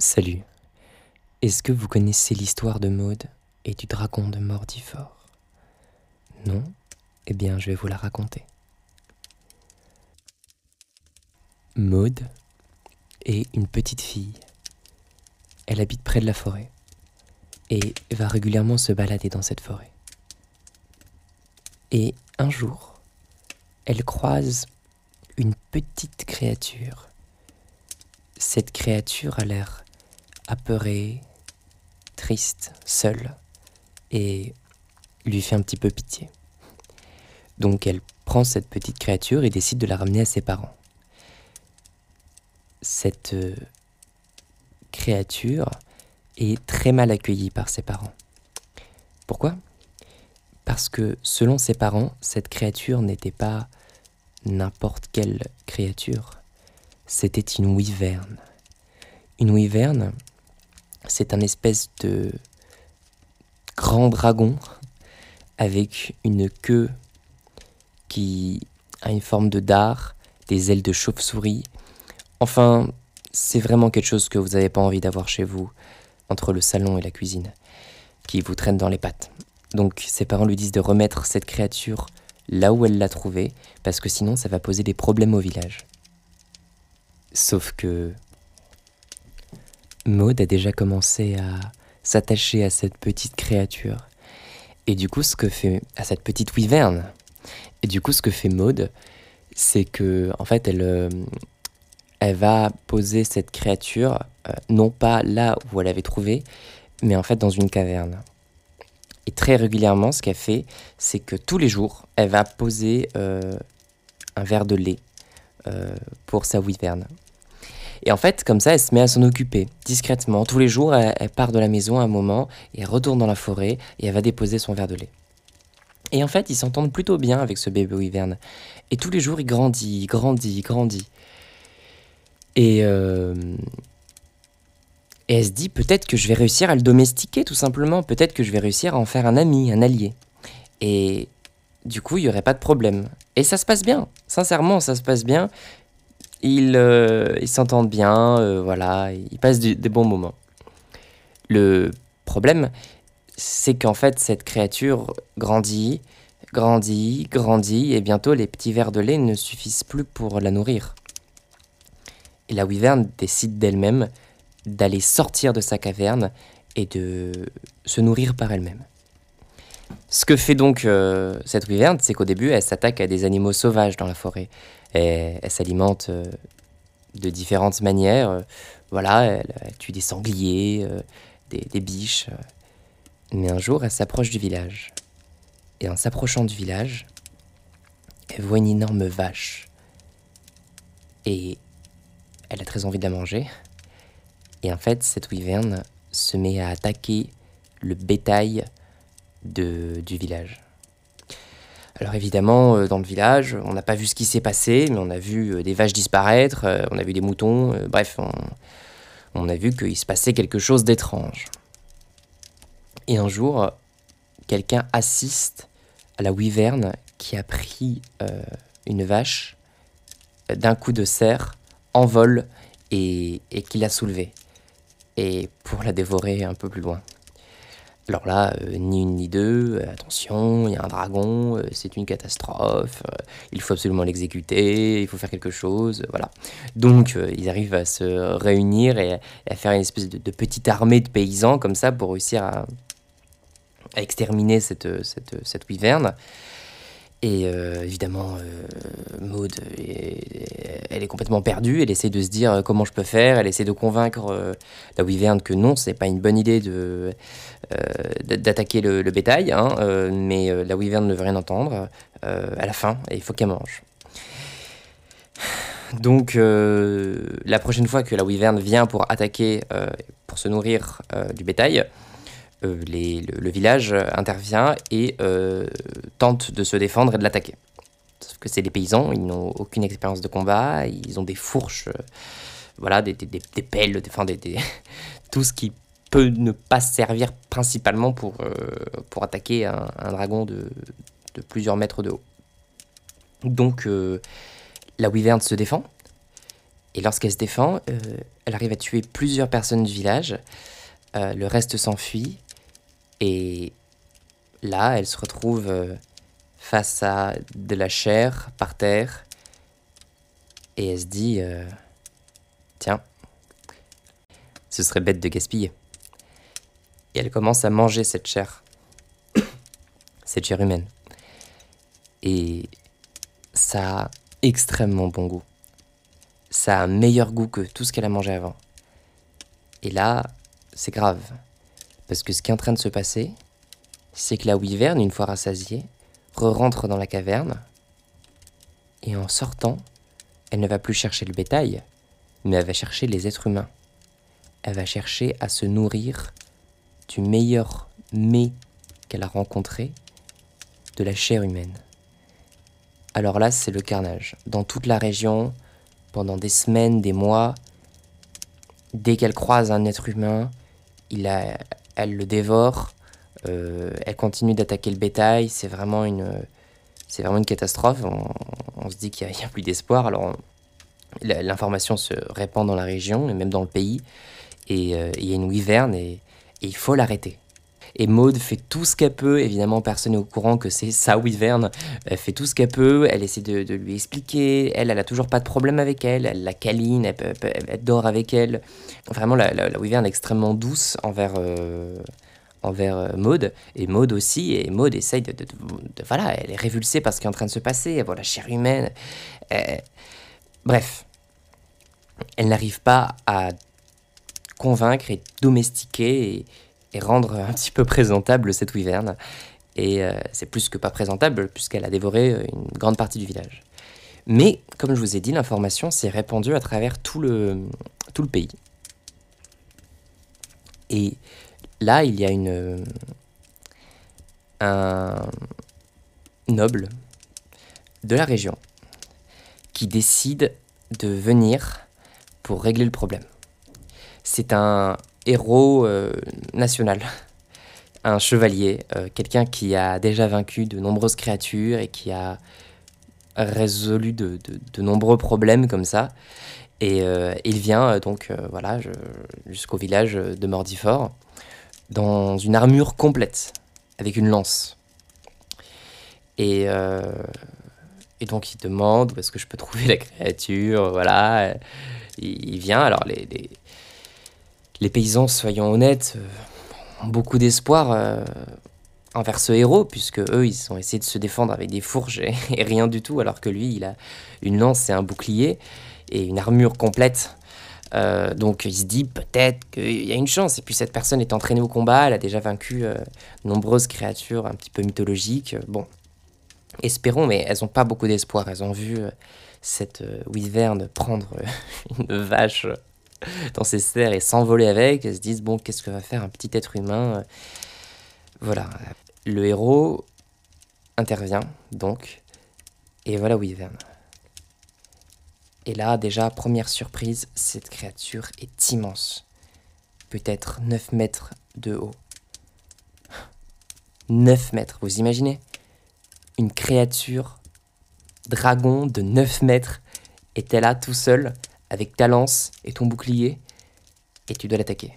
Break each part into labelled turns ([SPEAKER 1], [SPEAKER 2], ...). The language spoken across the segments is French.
[SPEAKER 1] Salut. Est-ce que vous connaissez l'histoire de Maude et du dragon de Mordifort? Non? Eh bien, je vais vous la raconter. Maude est une petite fille. Elle habite près de la forêt et va régulièrement se balader dans cette forêt. Et un jour, elle croise une petite créature. Cette créature a l'air apeurée, triste, seule, et lui fait un petit peu pitié. Donc elle prend cette petite créature et décide de la ramener à ses parents. Cette euh, créature est très mal accueillie par ses parents. Pourquoi? Parce que selon ses parents, cette créature n'était pas n'importe quelle créature, c'était une wyverne. Une wyverne, c'est un espèce de grand dragon avec une queue qui a une forme de dard, des ailes de chauve-souris. Enfin, c'est vraiment quelque chose que vous n'avez pas envie d'avoir chez vous, entre le salon et la cuisine, qui vous traîne dans les pattes. Donc ses parents lui disent de remettre cette créature là où elle l'a trouvée, parce que sinon ça va poser des problèmes au village. Sauf que Maud a déjà commencé à s'attacher à cette petite créature. Et du coup, ce que fait à cette petite wyverne. Et du coup, ce que fait Maud, c'est que en fait, elle, euh, elle va poser cette créature euh, non pas là où elle avait trouvé, mais en fait dans une caverne. Et très régulièrement, ce qu'elle fait, c'est que tous les jours, elle va poser euh, un verre de lait pour sa wyverne. Et en fait, comme ça, elle se met à s'en occuper, discrètement. Tous les jours, elle, part de la maison à un moment, et retourne dans la forêt, et elle va déposer son verre de lait. Et en fait, ils s'entendent plutôt bien avec ce bébé wyvern. Et tous les jours, il grandit, grandit, grandit. Et, euh, et elle se dit, peut-être que je vais réussir à le domestiquer, tout simplement. Peut-être que je vais réussir à en faire un ami, un allié. Et du coup, il n'y aurait pas de problème. Et ça se passe bien. Sincèrement, ça se passe bien. Euh, ils s'entendent bien, euh, voilà, ils passent des bons moments. Le problème, c'est qu'en fait, cette créature grandit, grandit, grandit, et bientôt les petits verres de lait ne suffisent plus pour la nourrir. Et la wyverne décide d'elle-même d'aller sortir de sa caverne et de se nourrir par elle-même. Ce que fait donc euh, cette wyverne, c'est qu'au début, elle s'attaque à des animaux sauvages dans la forêt. Elle s'alimente euh, de différentes manières. Euh, voilà, elle, tue des sangliers, des, biches. Mais un jour, elle s'approche du village. Et en s'approchant du village, elle voit une énorme vache. Et elle a très envie de la manger. Et en fait, cette wyverne se met à attaquer le bétail du village. Alors évidemment, euh, dans le village, on n'a pas vu ce qui s'est passé, mais on a vu euh, des vaches disparaître, euh, on a vu des moutons, bref, on, a vu qu'il se passait quelque chose d'étrange. Et un jour, quelqu'un assiste à la wyverne qui a pris une vache d'un coup de serre en vol et, et qui l'a soulevée. Et pour la dévorer un peu plus loin. Alors là, euh, ni une ni deux, euh, attention, il y a un dragon, euh, c'est une catastrophe, il faut absolument l'exécuter, il faut faire quelque chose, voilà. Donc ils arrivent à se réunir et, à faire une espèce de, petite armée de paysans comme ça pour réussir à, exterminer cette, cette, cette. Et euh, évidemment, euh, Maud, elle est complètement perdue. Elle essaie de se dire euh, comment je peux faire. Elle essaie de convaincre la Wyverne que non, c'est pas une bonne idée de d'attaquer le, bétail. Hein, mais la Wyverne ne veut rien entendre. à la fin, et il faut qu'elle mange. Donc, la prochaine fois que la Wyverne vient pour attaquer, pour se nourrir du bétail, euh, le, village intervient et euh, tente de se défendre et de l'attaquer. Sauf que c'est des paysans, ils n'ont aucune expérience de combat, ils ont des fourches, euh, voilà, des, pelles, enfin, tout ce qui peut ne pas servir principalement pour, pour attaquer un, dragon de, plusieurs mètres de haut. Donc la wyverne se défend, Et lorsqu'elle se défend, elle arrive à tuer plusieurs personnes du village. Le reste s'enfuit. Et là, elle se retrouve euh, face à de la chair par terre. Et elle se dit, tiens, ce serait bête de gaspiller. Et elle commence à manger cette chair. cette chair humaine. Et ça a extrêmement bon goût. Ça a un meilleur goût que tout ce qu'elle a mangé avant. Et là, c'est grave. Parce que ce qui est en train de se passer, c'est que la wyvern, une fois rassasiée, re-rentre dans la caverne. Et en sortant, elle ne va plus chercher le bétail, mais elle va chercher les êtres humains. Elle va chercher à se nourrir du meilleur mets qu'elle a rencontré, de la chair humaine. Alors là, c'est le carnage. Dans toute la région, pendant des semaines, des mois, dès qu'elle croise un être humain, il a, elle le dévore, euh, elle continue d'attaquer le bétail, c'est vraiment une, vraiment une catastrophe. On, se dit qu'il n'y a, plus d'espoir. Alors l'information se répand dans la région et même dans le pays, et euh, il y a une wyvern et il faut l'arrêter. Et Maude fait tout ce qu'elle peut, évidemment personne n'est au courant que c'est sa Wyvern, elle fait tout ce qu'elle peut, elle essaie de, lui expliquer, elle, elle a toujours pas de problème avec elle, elle la câline, elle, dort avec elle. Vraiment, la, la, Wyvern est extrêmement douce envers... Euh, envers euh, Maude, et Maude aussi, et Maude essaye de, Voilà, elle est révulsée par ce qui est en train de se passer, elle voit la chair humaine. Bref, elle n'arrive pas à convaincre et domestiquer et rendre un petit peu présentable cette wyvern. Et euh, c'est plus que pas présentable, puisqu'elle a dévoré euh, une grande partie du village. Mais, comme je vous ai dit, l'information s'est répandue à travers tout le, pays. Et là, il y a une, un noble de la région qui décide de venir pour régler le problème. C'est un héros euh, national, un chevalier, euh, quelqu'un qui a déjà vaincu de nombreuses créatures et qui a résolu de, nombreux problèmes comme ça. Et euh, il vient donc voilà jusqu'au village de Mordifort dans une armure complète avec une lance. Et, donc il demande où est-ce que je peux trouver la créature, voilà. Il, vient, alors les paysans, soyons honnêtes, euh, ont beaucoup d'espoir euh, envers ce héros, puisque eux, ils ont essayé de se défendre avec des fourches et, rien du tout, alors que lui, il a une lance et un bouclier et une armure complète. Euh, donc il se dit peut-être qu'il y a une chance. Et puis cette personne est entraînée au combat, elle a déjà vaincu nombreuses créatures un petit peu mythologiques. Bon, espérons, mais elles n'ont pas beaucoup d'espoir. Elles ont vu cette wyvern prendre une vache dans ses serres et s'envoler avec. Elles se disent, bon, qu'est-ce que va faire un petit être humain Voilà. Le héros intervient, donc, et voilà Wyvern. Et là, déjà, première surprise, cette créature est immense. Peut-être 9 mètres de haut. 9 mètres, vous imaginez? Une créature dragon de 9 mètres était là tout seul avec ta lance et ton bouclier, et tu dois l'attaquer.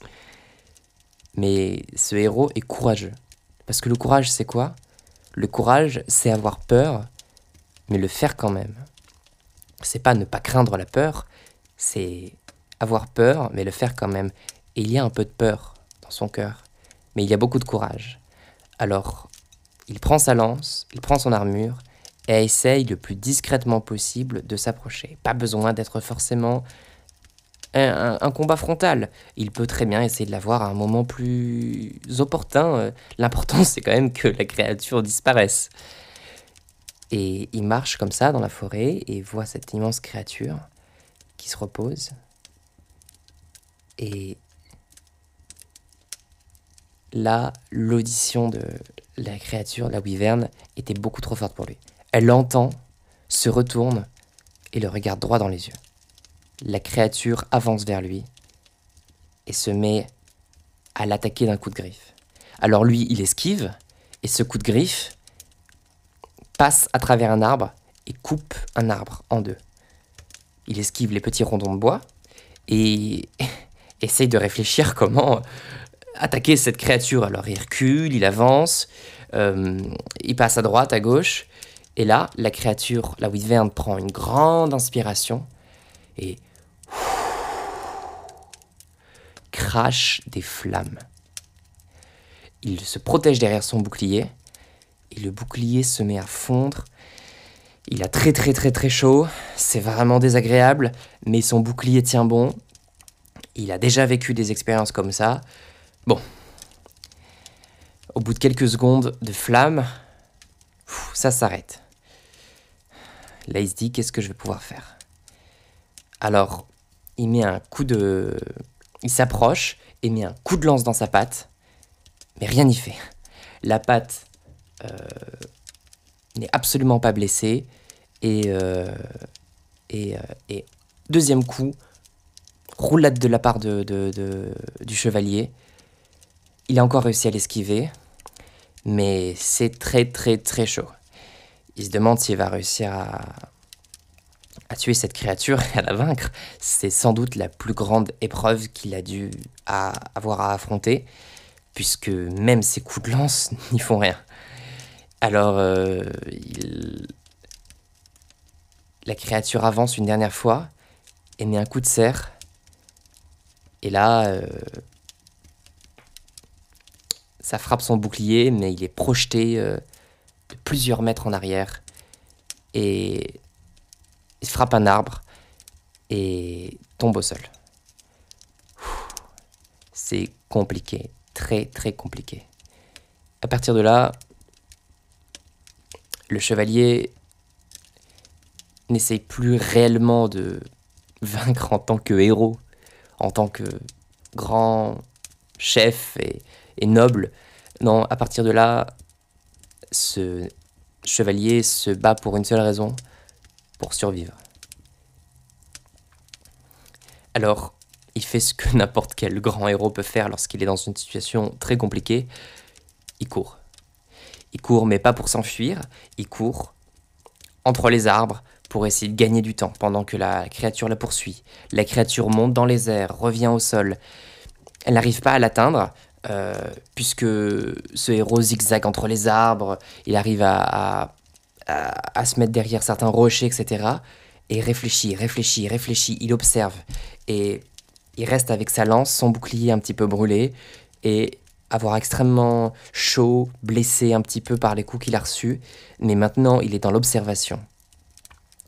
[SPEAKER 1] Mais ce héros est courageux. Parce que le courage, c'est quoi? Le courage, c'est avoir peur, mais le faire quand même. C'est pas ne pas craindre la peur, c'est avoir peur, mais le faire quand même. Et il y a un peu de peur dans son cœur, mais il y a beaucoup de courage. Alors, il prend sa lance, il prend son armure, et essaye le plus discrètement possible de s'approcher. Pas besoin d'être forcément un, combat frontal. Il peut très bien essayer de l'avoir à un moment plus opportun. L'important, c'est quand même que la créature disparaisse. Et il marche comme ça dans la forêt et voit cette immense créature qui se repose. Et là, l'audition de la créature, la wyvern, était beaucoup trop forte pour lui. Elle l'entend, se retourne et le regarde droit dans les yeux. La créature avance vers lui et se met à l'attaquer d'un coup de griffe. Alors lui, il esquive et ce coup de griffe passe à travers un arbre et coupe un arbre en deux. il esquive les petits rondons de bois et essaye de réfléchir comment attaquer cette créature. Alors il recule, il avance, euh, il passe à droite, à gauche, et là, la créature, la wyvern, prend une grande inspiration et crache des flammes. Il se protège derrière son bouclier, et le bouclier se met à fondre. Il a très très très très chaud, c'est vraiment désagréable, mais son bouclier tient bon. Il a déjà vécu des expériences comme ça. Bon. Au bout de quelques secondes de flamme, ça s'arrête. Là, il se dit qu'est-ce que je vais pouvoir faire? Alors, il met un coup de. Il s'approche et met un coup de lance dans sa patte, mais rien n'y fait. La patte euh, n'est absolument pas blessée et, euh, euh, et, deuxième coup, roulade de la part du chevalier. Il a encore réussi à l'esquiver, mais c'est très très très chaud. Il se demande s'il va réussir à, tuer cette créature et à la vaincre. C'est sans doute la plus grande épreuve qu'il a dû avoir à affronter, puisque même ses coups de lance n'y font rien. Alors, euh, la créature avance une dernière fois et met un coup de serre. Et là, euh, ça frappe son bouclier, mais il est projeté euh, plusieurs mètres en arrière. Et il frappe un arbre et tombe au sol. C'est compliqué, très très compliqué. À partir de là, le chevalier n'essaye plus réellement de vaincre en tant que héros, en tant que grand chef et noble. Non, à partir de là, ce chevalier se bat pour une seule raison, pour survivre. Alors, il fait ce que n'importe quel grand héros peut faire lorsqu'il est dans une situation très compliquée. Il court. Il court, mais pas pour s'enfuir. Il court entre les arbres pour essayer de gagner du temps pendant que la créature la poursuit. La créature monte dans les airs, revient au sol. Elle n'arrive pas à l'atteindre, euh, puisque ce héros zigzague entre les arbres, il arrive à, à, se mettre derrière certains rochers, etc. Et réfléchit, réfléchit, réfléchit, il observe. Et il reste avec sa lance, son bouclier un petit peu brûlé, et avoir extrêmement chaud, blessé un petit peu par les coups qu'il a reçus. Mais maintenant, il est dans l'observation.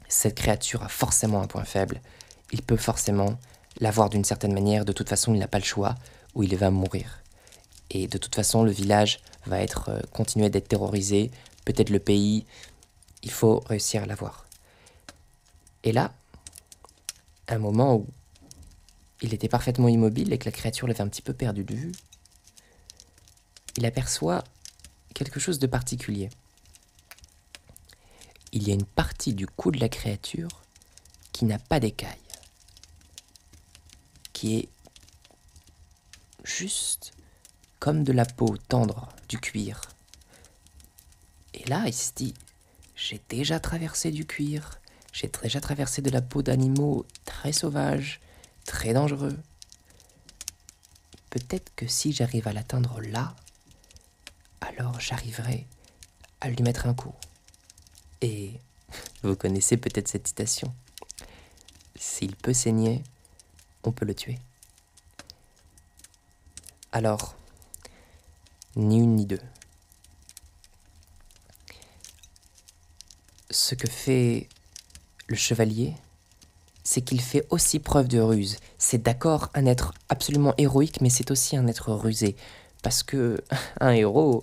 [SPEAKER 1] Cette créature a forcément un point faible. Il peut forcément l'avoir d'une certaine manière. De toute façon, il n'a pas le choix, ou il va mourir. Et de toute façon, le village va être euh, continuer d'être terrorisé. Peut-être le pays, il faut réussir à l'avoir. Et là, un moment où il était parfaitement immobile et que la créature l'avait un petit peu perdu de vue, il aperçoit quelque chose de particulier. Il y a une partie du cou de la créature qui n'a pas d'écaille, qui est juste comme de la peau tendre du cuir. Et là, il se dit, j'ai déjà traversé du cuir, j'ai déjà traversé de la peau d'animaux très sauvages, très dangereux. Peut-être que si j'arrive à l'atteindre là, alors j'arriverai à lui mettre un coup. Et vous connaissez peut-être cette citation. S'il peut saigner, on peut le tuer. Alors, ni une ni deux. ce que fait le chevalier, c'est qu'il fait aussi preuve de ruse. C'est d'accord un être absolument héroïque, mais c'est aussi un être rusé. Parce que un héros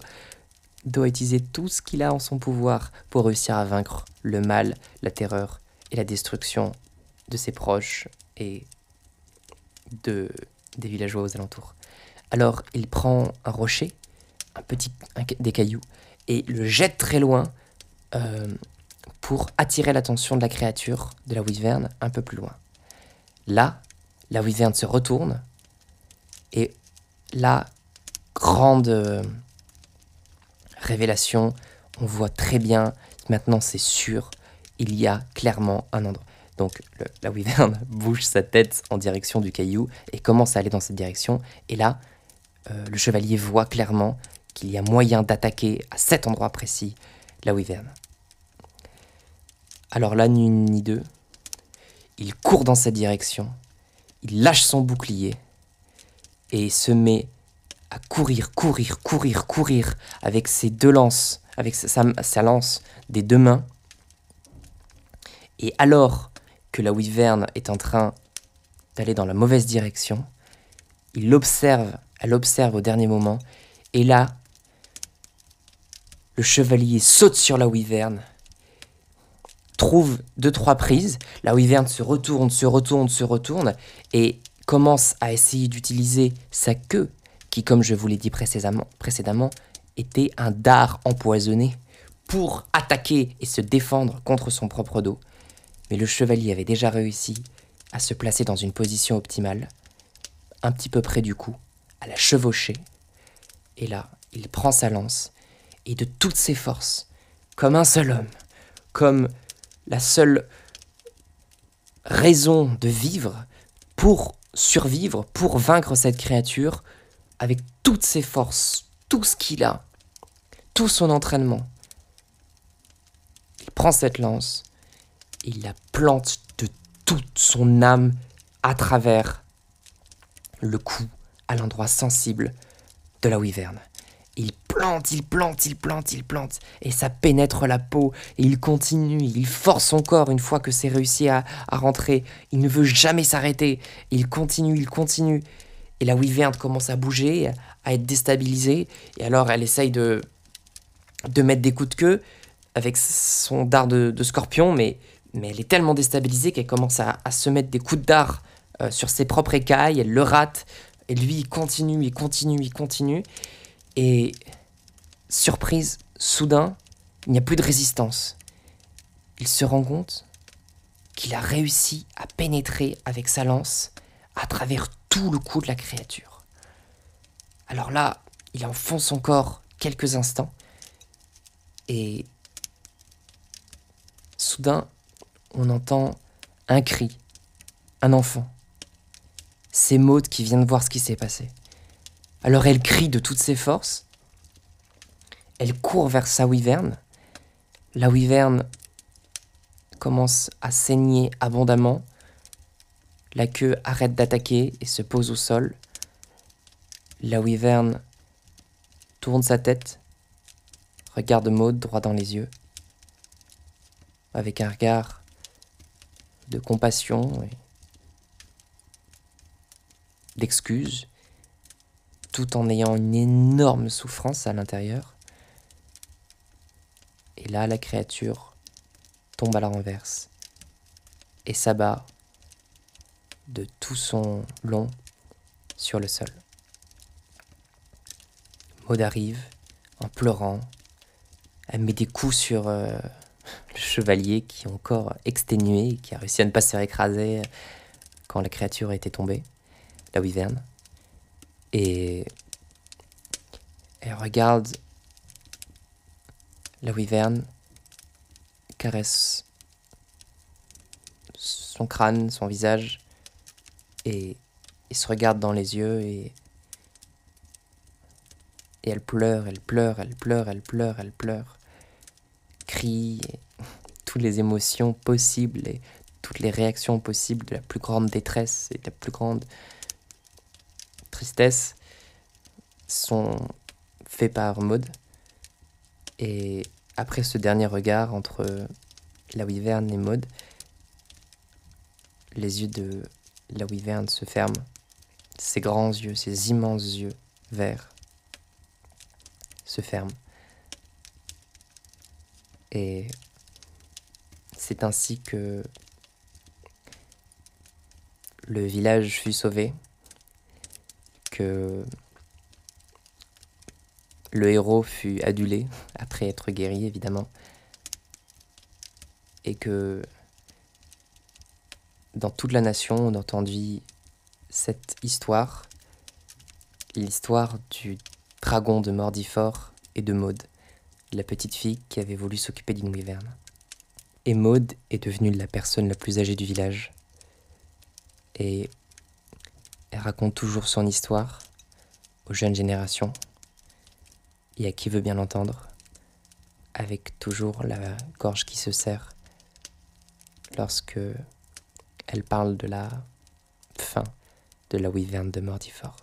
[SPEAKER 1] doit utiliser tout ce qu'il a en son pouvoir pour réussir à vaincre le mal, la terreur et la destruction de ses proches et de, des villageois aux alentours. Alors il prend un rocher, un petit, des cailloux, et le jette très loin euh, pour attirer l'attention de la créature, de la wyvern, un peu plus loin. Là, la wyvern se retourne et la grande euh, révélation, on voit très bien, maintenant c'est sûr, il y a clairement un endroit. Donc la wyvern bouge sa tête en direction du caillou et commence à aller dans cette direction. Et là, euh, le chevalier voit clairement qu'il y a moyen d'attaquer à cet endroit précis la wyvern. Alors là, ni une ni deux, il court dans cette direction, il lâche son bouclier et se met à courir, courir, courir, courir avec ses deux lances, avec sa, lance des deux mains. Et alors que la wyvern est en train d'aller dans la mauvaise direction, il l'observe, elle observe au dernier moment, et là, le chevalier saute sur la wyvern, trouve deux trois prises, la wyvern se retourne, se retourne, se retourne, et commence à essayer d'utiliser sa queue qui, comme je vous l'ai dit précédemment, précédemment, était un dard empoisonné pour attaquer et se défendre contre son propre dos. Mais le chevalier avait déjà réussi à se placer dans une position optimale, un petit peu près du cou, à la chevaucher. Et là, il prend sa lance et de toutes ses forces, comme un seul homme, comme la seule raison de vivre pour survivre, pour vaincre cette créature, avec toutes ses forces, tout ce qu'il a, tout son entraînement. Il prend cette lance et il la plante de toute son âme à travers le cou, à l'endroit sensible de la wyverne. Il plante, il plante, il plante, il plante, et ça pénètre la peau, et il continue, il force son corps une fois que c'est réussi à, à, rentrer. Il ne veut jamais s'arrêter, il continue, il continue, et la wyvern commence à bouger, à être déstabilisée. Et alors elle essaye de, de mettre des coups de queue avec son dard de, scorpion, mais, mais elle est tellement déstabilisée qu'elle commence à, se mettre des coups de dard euh, sur ses propres écailles, elle le rate, et lui il continue, il continue, il continue. Et surprise, soudain, il n'y a plus de résistance. Il se rend compte qu'il a réussi à pénétrer avec sa lance à travers tout le cou de la créature. Alors là, il enfonce son corps quelques instants et soudain, on entend un cri, un enfant. C'est Maud qui vient de voir ce qui s'est passé. Alors elle crie de toutes ses forces. Elle court vers sa wyverne. La wyverne commence à saigner abondamment. La queue arrête d'attaquer et se pose au sol. La wyvern tourne sa tête, regarde Maud droit dans les yeux, avec un regard de compassion et d'excuse, tout en ayant une énorme souffrance à l'intérieur. Et là, la créature tombe à la renverse et s'abat de tout son long sur le sol. Maud arrive en pleurant. Elle met des coups sur euh, le chevalier qui est encore exténué et qui a réussi à ne pas se faire écraser quand la créature était tombée, la wyvern. Et elle regarde la wyvern, caresse son crâne, son visage, et, se regarde dans les yeux et, et elle pleure, elle pleure, elle pleure, elle pleure, elle pleure, crie, toutes les émotions possibles et toutes les réactions possibles de la plus grande détresse et de la plus grande sont faits par Maud. Et après ce dernier regard entre la wyvern et Maud, les yeux de la wyvern se ferme, ses grands yeux, ses immenses yeux verts se ferment. Et c'est ainsi que le village fut sauvé, le héros fut adulé après être guéri évidemment, et que dans toute la nation, on entendit cette histoire, l'histoire du dragon de Mordifort et de Maud, la petite fille qui avait voulu s'occuper d'une wyverne. Et Maude est devenue la personne la plus âgée du village. Et raconte toujours son histoire aux jeunes générations et à qui veut bien l'entendre, avec toujours la gorge qui se serre lorsque elle parle de la fin de la wyvern de Mordifort.